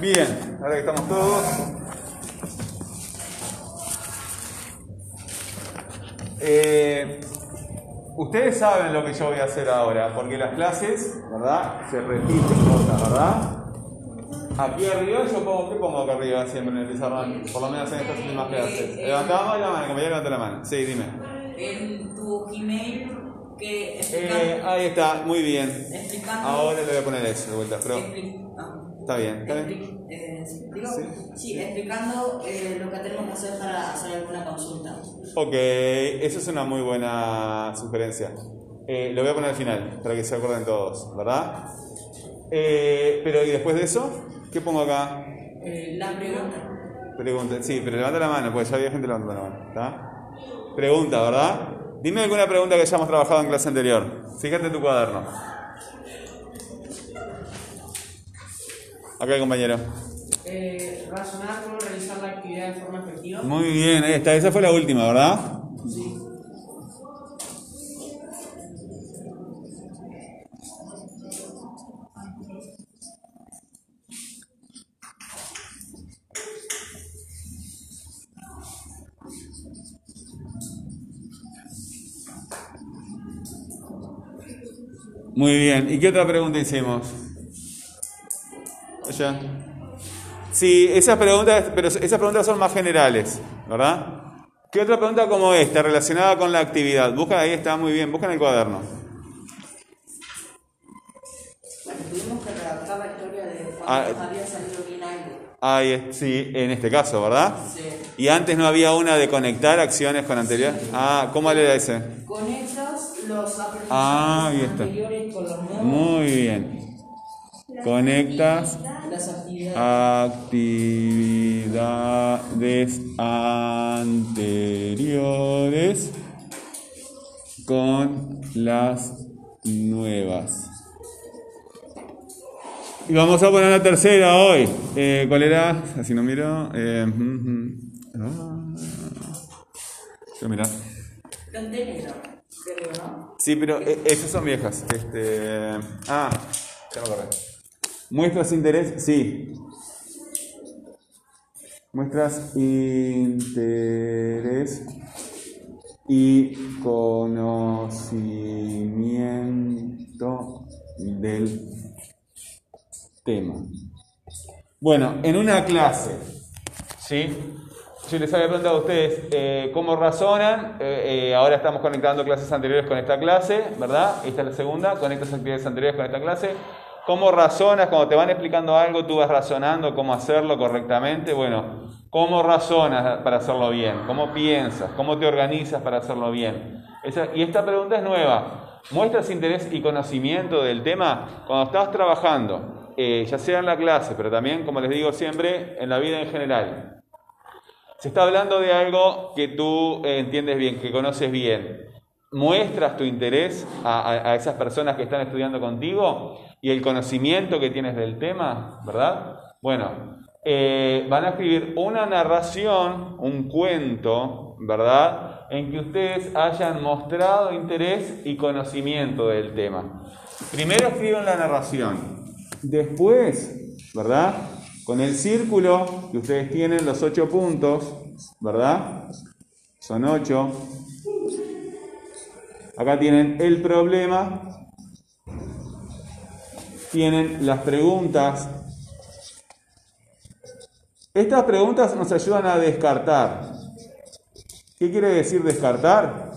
Bien, ahora que estamos todos. Eh, ustedes saben lo que yo voy a hacer ahora, porque las clases, ¿verdad? Se repiten cosas, ¿verdad? Aquí arriba yo pongo, ¿qué pongo acá arriba siempre en el pizarrón? Por lo menos en estas últimas clases. Levantamos la mano, compañero, levanta la mano. Sí, dime. En tu Gmail que Eh, ahí está, muy bien. explicando. Ahora le voy a poner eso de vuelta, pero ah, está bien, está bien. eh, Sí. sí, explicando eh, lo que tenemos que hacer para hacer alguna consulta. Ok, esa es una muy buena sugerencia. Lo voy a poner al final, para que se acuerden todos, ¿verdad? Pero, ¿y después de eso? ¿Qué pongo acá? La pregunta. Pregunta. Sí, pero levanta la mano, pues ya había gente levantando la mano. ¿Está? Pregunta, ¿verdad? Dime alguna pregunta que hayamos trabajado en clase anterior. Fíjate en tu cuaderno. Acá compañero. Eh, razonar cómo realizar la actividad de forma efectiva. Muy bien, ahí está. Esa fue la última, ¿verdad? Muy bien. ¿Y qué otra pregunta hicimos? Allá. Sí, esas preguntas, pero esas preguntas son más generales, ¿verdad? ¿Qué otra pregunta como esta, relacionada con la actividad? Busca, ahí está muy bien, busca en el cuaderno. Tuvimos que redactar la historia de cuando Ah, había salido es- sí, en este caso, ¿verdad? Sí. Y antes no había una de conectar acciones con anterior. Ah, ¿cómo era ese? Conectas los Ah, ahí está. anteriores con los nuevos. Muy bien. Conectas Las actividades. anteriores con las nuevas. Y vamos a poner la tercera hoy. Eh, ¿Cuál era? Así no miro. Eh, mm. Ah. Yo mira. Contenedor, creo, ¿no? Sí, pero eh, esas son viejas. Este, ah, ya me acordé. Muestras interés, sí. Muestras interés y conocimiento del tema. Bueno, en una clase, ¿sí? Yo les había preguntado a ustedes eh, cómo razonan. eh, eh, ahora estamos conectando clases anteriores con esta clase, ¿verdad? Esta es la segunda. Conectas actividades anteriores con esta clase. ¿Cómo razonas? Cuando te van explicando algo, tú vas razonando cómo hacerlo correctamente. Bueno, ¿cómo razonas para hacerlo bien? ¿Cómo piensas? ¿Cómo te organizas para hacerlo bien? Esa- y esta pregunta es nueva. ¿Muestras interés y conocimiento del tema cuando estás trabajando? eh, ya sea en la clase, pero también, como les digo siempre, en la vida en general. Se está hablando de algo que tú eh, entiendes bien, que conoces bien. Muestras tu interés a, esas personas que están estudiando contigo y el conocimiento que tienes del tema, ¿verdad? Bueno, eh, van a escribir una narración, un cuento, ¿verdad? En que ustedes hayan mostrado interés y conocimiento del tema. Primero escriben la narración. Después, ¿verdad? Con el círculo que ustedes tienen, los ocho puntos, ¿verdad? Son ocho. Acá tienen el problema. Tienen las preguntas. Estas preguntas nos ayudan a descartar. ¿Qué quiere decir descartar?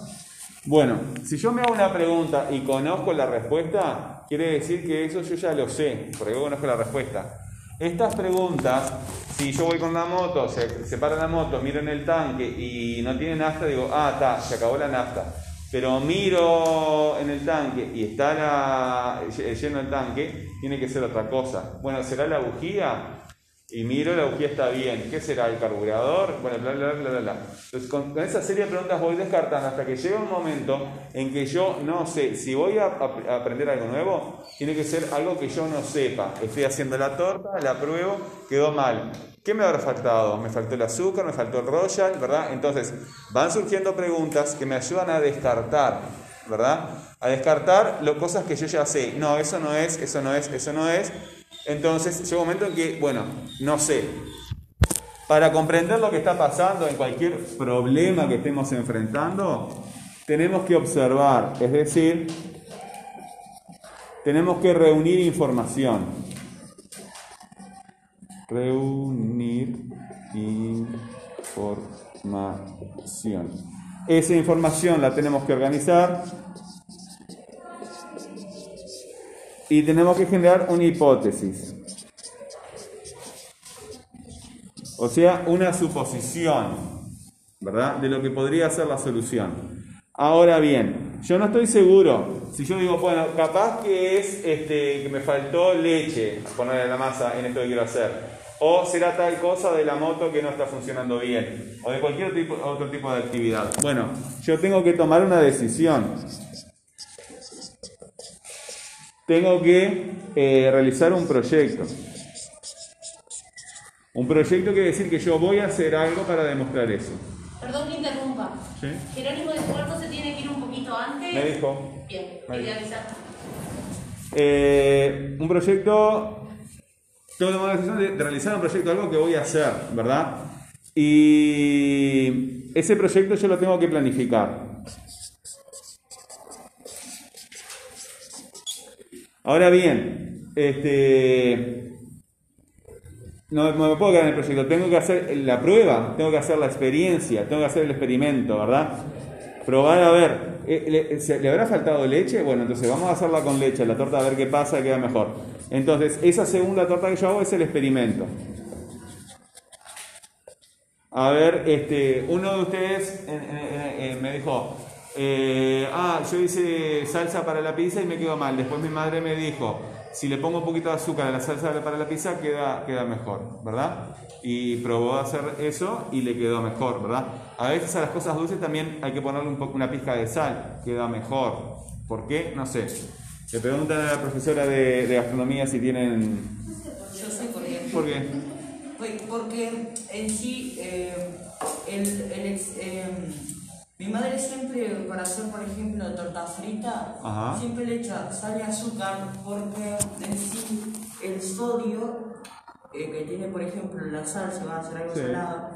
Bueno, si yo me hago una pregunta y conozco la respuesta, quiere decir que eso yo ya lo sé, porque yo conozco la respuesta. Estas preguntas, si yo voy con la moto, se, para la moto, miro en el tanque y no tiene nafta, digo, ah, está, se acabó la nafta. Pero miro en el tanque y está la- lleno el tanque, tiene que ser otra cosa. Bueno, ¿será la bujía? Y miro, la bujía está bien. ¿Qué será? ¿El carburador? Bueno, bla, bla, bla, bla, bla. Entonces, con, esa serie de preguntas voy descartando hasta que llega un momento en que yo no sé, si voy a, ap- a aprender algo nuevo, tiene que ser algo que yo no sepa. Estoy haciendo la torta, la pruebo, quedó mal. ¿Qué me habrá faltado? Me faltó el azúcar, me faltó el royal, ¿verdad? Entonces, van surgiendo preguntas que me ayudan a descartar, ¿verdad? A descartar lo, cosas que yo ya sé. No, eso no es, eso no es, eso no es. Entonces llega un momento en que, bueno, no sé. Para comprender lo que está pasando en cualquier problema que estemos enfrentando, tenemos que observar, es decir, tenemos que reunir información. Reunir información. Esa información la tenemos que organizar y tenemos que generar una hipótesis. O sea, una suposición, ¿verdad? De lo que podría ser la solución. Ahora bien, yo no estoy seguro. Si yo digo, bueno, capaz que es este, que me faltó leche ponerle la masa en esto que quiero hacer. O será tal cosa de la moto que no está funcionando bien. O de cualquier otro tipo de actividad. Bueno, yo tengo que tomar una decisión. Tengo que eh, realizar un proyecto. Un proyecto quiere decir que yo voy a hacer algo para demostrar eso. Perdón que interrumpa. ¿Sí? Jerónimo de Puerto se tiene que ir un poquito antes. Me dijo. Bien, avisar. Eh, un proyecto, tengo que tomar la decisión de, de realizar un proyecto, algo que voy a hacer, ¿verdad? Y ese proyecto yo lo tengo que planificar. Ahora bien, este, no, me puedo quedar en el proyecto, tengo que hacer la prueba, tengo que hacer la experiencia, tengo que hacer el experimento, ¿verdad? Probar a ver, eh, ¿le, se- ¿le habrá faltado leche? Bueno, entonces vamos a hacerla con leche, la torta a ver qué pasa, queda mejor. Entonces, esa segunda torta que yo hago es el experimento. A ver, este, uno de ustedes me dijo, eh, ah, yo hice salsa para la pizza y me quedó mal. Después mi madre me dijo, si le pongo un poquito de azúcar a la salsa para la pizza queda, queda mejor, ¿verdad? Y probó a hacer eso y le quedó mejor, ¿verdad? A veces a las cosas dulces también hay que ponerle un poco, una pizca de sal, queda mejor. ¿Por qué? No sé. Le preguntan a la profesora de, de gastronomía si tienen... Yo sé por qué. ¿Por qué? Pues Porque en sí, eh, el, el eh, mi madre siempre, para hacer, por ejemplo, torta frita, Ajá. siempre le echa sal y azúcar porque en sí el sodio eh, que tiene, por ejemplo, la sal, si va a hacer algo Sí. salado,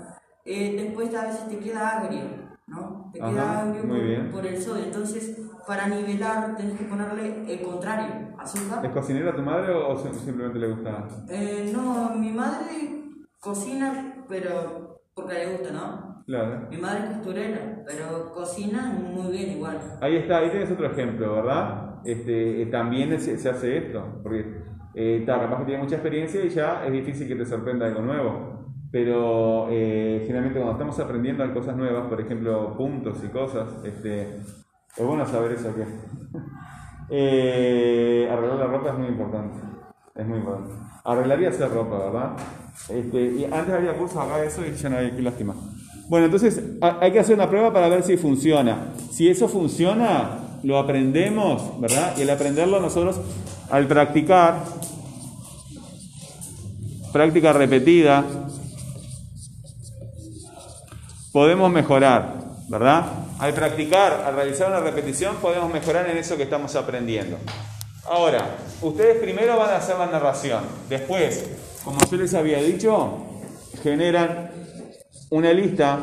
eh, después a veces te queda agrio, ¿no? Te Ajá, queda agrio por, por el sodio. Entonces, para nivelar, tenés que ponerle el contrario, azúcar. ¿Es cocinera tu madre o sim- simplemente le gusta? Eh, no, mi madre cocina, pero porque le gusta, ¿no? Claro. Mi madre es costurera, pero cocina muy bien igual. Ahí está, ahí tienes otro ejemplo, ¿verdad? Este, eh, también se, se hace esto, porque eh, ta, capaz que tiene mucha experiencia y ya es difícil que te sorprenda algo nuevo. Pero eh, generalmente cuando estamos aprendiendo cosas nuevas, por ejemplo, puntos y cosas, este, es bueno saber eso que eh, arreglar la ropa es muy importante. Es muy importante. Arreglar y hacer ropa, ¿verdad? Este, y antes había cursos acá de eso y ya no hay, qué lástima. Bueno, entonces ha- hay que hacer una prueba para ver si funciona. Si eso funciona, lo aprendemos, ¿verdad? Y al aprenderlo nosotros, al practicar, práctica repetida, podemos mejorar, ¿verdad? Al practicar, al realizar una repetición, podemos mejorar en eso que estamos aprendiendo. Ahora, ustedes primero van a hacer la narración. Después, como yo les había dicho, generan una lista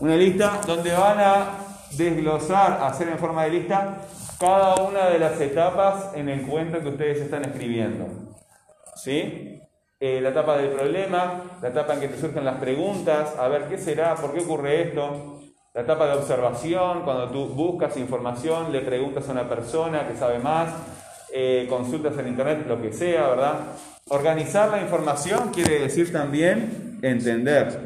una lista donde van a desglosar, hacer en forma de lista cada una de las etapas en el cuento que ustedes están escribiendo. ¿Sí? Eh, la etapa del problema, la etapa en que te surgen las preguntas, a ver qué será, por qué ocurre esto, la etapa de observación, cuando tú buscas información, le preguntas a una persona que sabe más, eh, consultas en internet, lo que sea, ¿verdad? Organizar la información quiere decir también entender.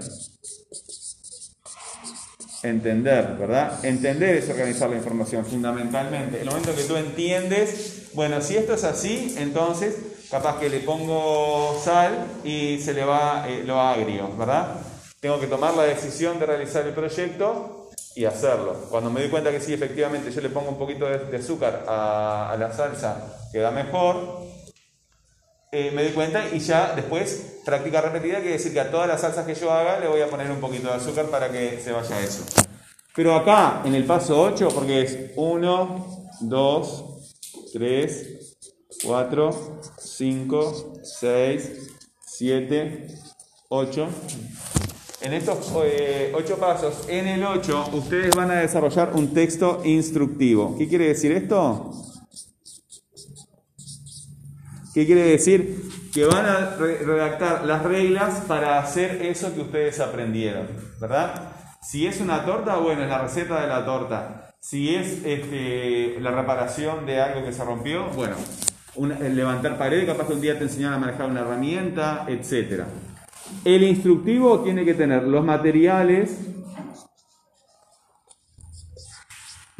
Entender, ¿verdad? Entender es organizar la información fundamentalmente. El momento que tú entiendes, bueno, si esto es así, entonces capaz que le pongo sal y se le va eh, lo agrio, ¿verdad? Tengo que tomar la decisión de realizar el proyecto y hacerlo. Cuando me doy cuenta que sí, efectivamente, yo le pongo un poquito de, de azúcar a, a la salsa, queda mejor, eh, me doy cuenta y ya después, práctica repetida, quiere decir que a todas las salsas que yo haga le voy a poner un poquito de azúcar para que se vaya eso. Pero acá, en el paso 8, porque es 1, 2, 3, 4, 5, 6, 7, 8. En estos eh, 8 pasos, en el 8, ustedes van a desarrollar un texto instructivo. ¿Qué quiere decir esto? ¿Qué quiere decir? Que van a re- redactar las reglas para hacer eso que ustedes aprendieron, ¿verdad? Si es una torta, bueno, es la receta de la torta. Si es este, la reparación de algo que se rompió, bueno, levantar pared, capaz que un día te enseñaron a manejar una herramienta, etc. El instructivo tiene que tener los materiales,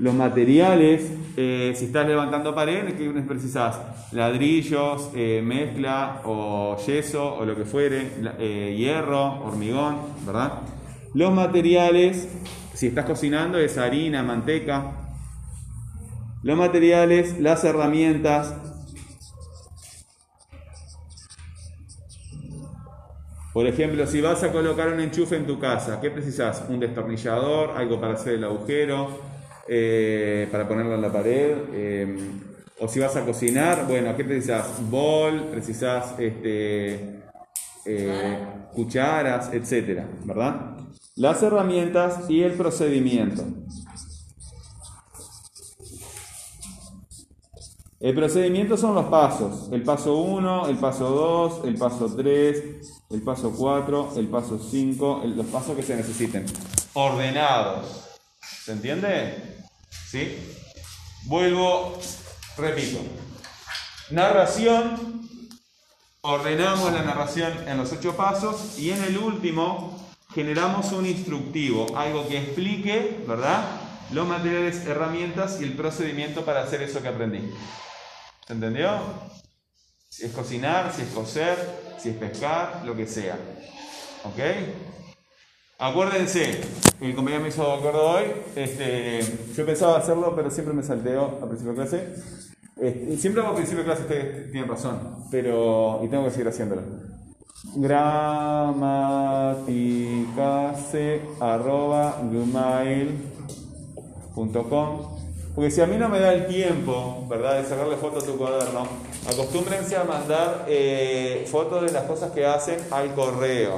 los materiales, eh, si estás levantando pared, ¿qué precisas? Ladrillos, eh, mezcla o yeso o lo que fuere, eh, hierro, hormigón, ¿verdad? Los materiales, si estás cocinando, es harina, manteca. Los materiales, las herramientas. Por ejemplo, si vas a colocar un enchufe en tu casa, ¿qué precisas? Un destornillador, algo para hacer el agujero, eh, para ponerlo en la pared. eh, o si vas a cocinar, bueno, ¿qué precisas? Bol, precisas este, eh, cucharas, etcétera, ¿verdad? Las herramientas y el procedimiento. El procedimiento son los pasos. El paso 1, el paso 2, el paso 3, el paso 4, el paso 5, los pasos que se necesiten. Ordenados. ¿Se entiende? ¿Sí? Vuelvo, repito. Narración. Ordenamos la narración en los ocho pasos y en el último generamos un instructivo, algo que explique, ¿verdad? Los materiales, herramientas y el procedimiento para hacer eso que aprendí. ¿Se entendió? Si es cocinar, si es coser, si es pescar, lo que sea. ¿Ok? Acuérdense, el compañero me hizo acuerdo hoy, este, yo pensaba hacerlo, pero siempre me salteo a principio de clase. Este, siempre hago a principio de clase, ustedes tienen razón, pero, y tengo que seguir haciéndolo. Gramaticase arroba gmail.com Porque si a mí no me da el tiempo, ¿verdad?, de sacarle foto a tu cuaderno, acostúmbrense a mandar eh, fotos de las cosas que hacen al correo.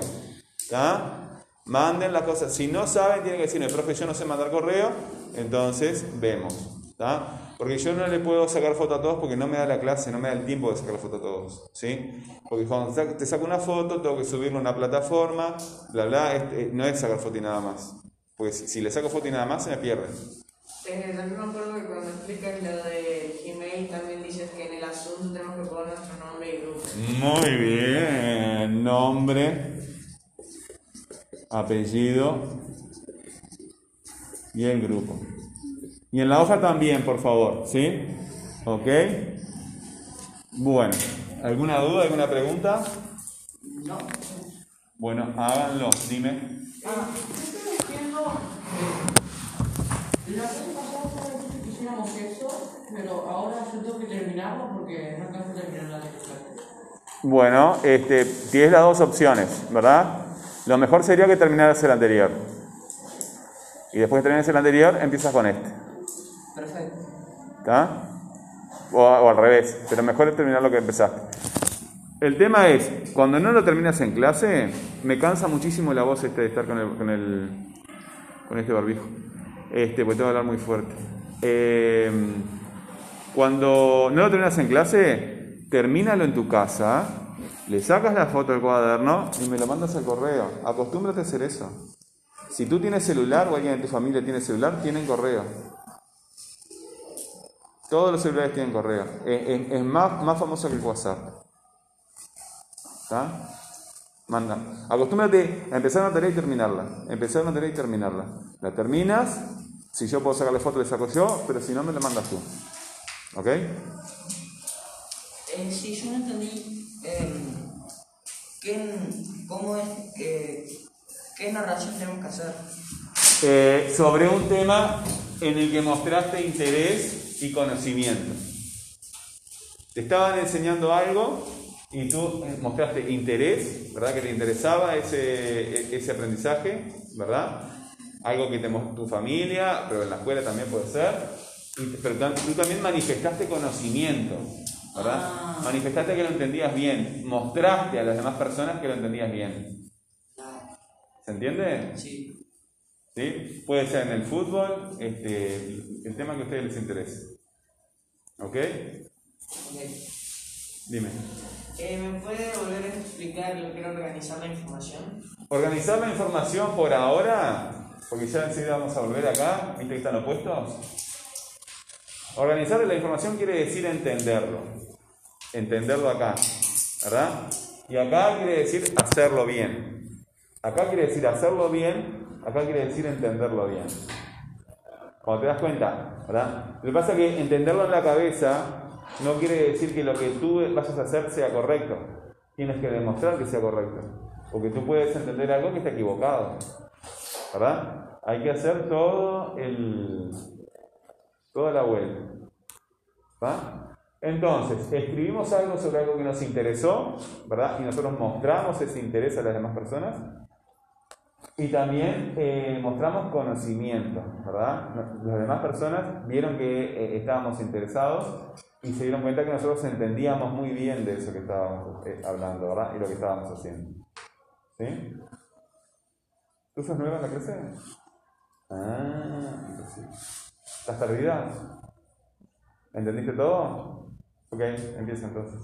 ¿Está? Manden las cosas. Si no saben, tienen que decirme, profe, yo no sé mandar correo, entonces vemos. ¿Está? Porque yo no le puedo sacar foto a todos porque no me da la clase, no me da el tiempo de sacar foto a todos. ¿sí? Porque cuando te saco- una foto, tengo que subirlo a una plataforma, bla, bla. este, no es sacar foto y nada más. Porque si, si le saco foto y nada más, se me pierden. Eh, también me acuerdo que cuando explicas lo de Gmail también dices que en el asunto tenemos que poner nuestro nombre y grupo. Muy bien. Nombre, apellido y el grupo. Y en la hoja también, por favor, ¿sí? ¿Ok? Bueno, ¿alguna duda, alguna pregunta? No. Bueno, háganlo, dime. Ah, yo estoy diciendo, eh, la vez pasada solamente que hiciéramos eso, pero ahora yo tengo que terminarlo porque no alcanzo a terminar la lectura. Bueno, este, tienes las dos opciones, ¿verdad? Lo mejor sería que terminaras el anterior. Y después de terminar el anterior, empiezas con este. Perfecto. ¿Está? O, o al revés, pero mejor es terminar lo que empezaste. El tema es, cuando no lo terminas en clase, me cansa muchísimo la voz este de estar con, el, con, el, con este barbijo. Este, porque tengo que hablar muy fuerte. Eh, cuando no lo terminas en clase, termínalo en tu casa, le sacas la foto del cuaderno y me lo mandas al correo. Acostúmbrate a hacer eso. Si tú tienes celular o alguien de tu familia tiene celular, tienen correo. Todos los celulares tienen correo. Es más, más famoso que el WhatsApp. ¿Está? Manda. Acostúmbrate a empezar una tarea y terminarla. Empezar una tarea y terminarla. La terminas. Si yo puedo sacarle foto, le saco yo, pero si no, me la mandas tú. ¿Ok? Eh, sí, yo no entendí eh, qué, cómo es, que, qué narración tenemos que hacer. Eh, sobre un tema en el que mostraste interés y conocimiento. Te estaban enseñando algo y tú eh, mostraste interés, ¿verdad? Que te interesaba ese, ese aprendizaje, ¿verdad? algo que te mostró tu familia, pero en la escuela también puede ser. Y- pero tú también manifestaste conocimiento, ¿verdad? Ah. Manifestaste que lo entendías bien, mostraste a las demás personas que lo entendías bien. ¿Se entiende? Sí. ¿Sí? Puede ser en el fútbol, este, el tema que a ustedes les interese. ¿Ok? Ok. Dime. Eh, ¿Me puede volver a explicar lo que era organizar la información? Organizar la información por ahora, porque ya enseguida vamos a volver acá, ¿viste que están opuestos? Organizar la información quiere decir entenderlo, entenderlo acá, ¿verdad? Y acá quiere decir hacerlo bien. Acá quiere decir hacerlo bien, acá quiere decir entenderlo bien. Cuando te das cuenta, ¿verdad? Lo que pasa es que entenderlo en la cabeza no quiere decir que lo que tú vayas a hacer sea correcto. Tienes que demostrar que sea correcto. Porque tú puedes entender algo que está equivocado. ¿Verdad? Hay que hacer todo el, toda la vuelta. ¿Va? Entonces, escribimos algo sobre algo que nos interesó, ¿verdad? Y nosotros mostramos ese interés a las demás personas. Y también eh, mostramos conocimiento, ¿verdad? Las demás personas vieron que eh, estábamos interesados y se dieron cuenta que nosotros entendíamos muy bien de eso que estábamos eh, hablando, ¿verdad? Y lo que estábamos haciendo. ¿Sí? ¿Tú sos nueva en la clase? Ah, sí. ¿Estás perdida? ¿Entendiste todo? Ok, empieza entonces.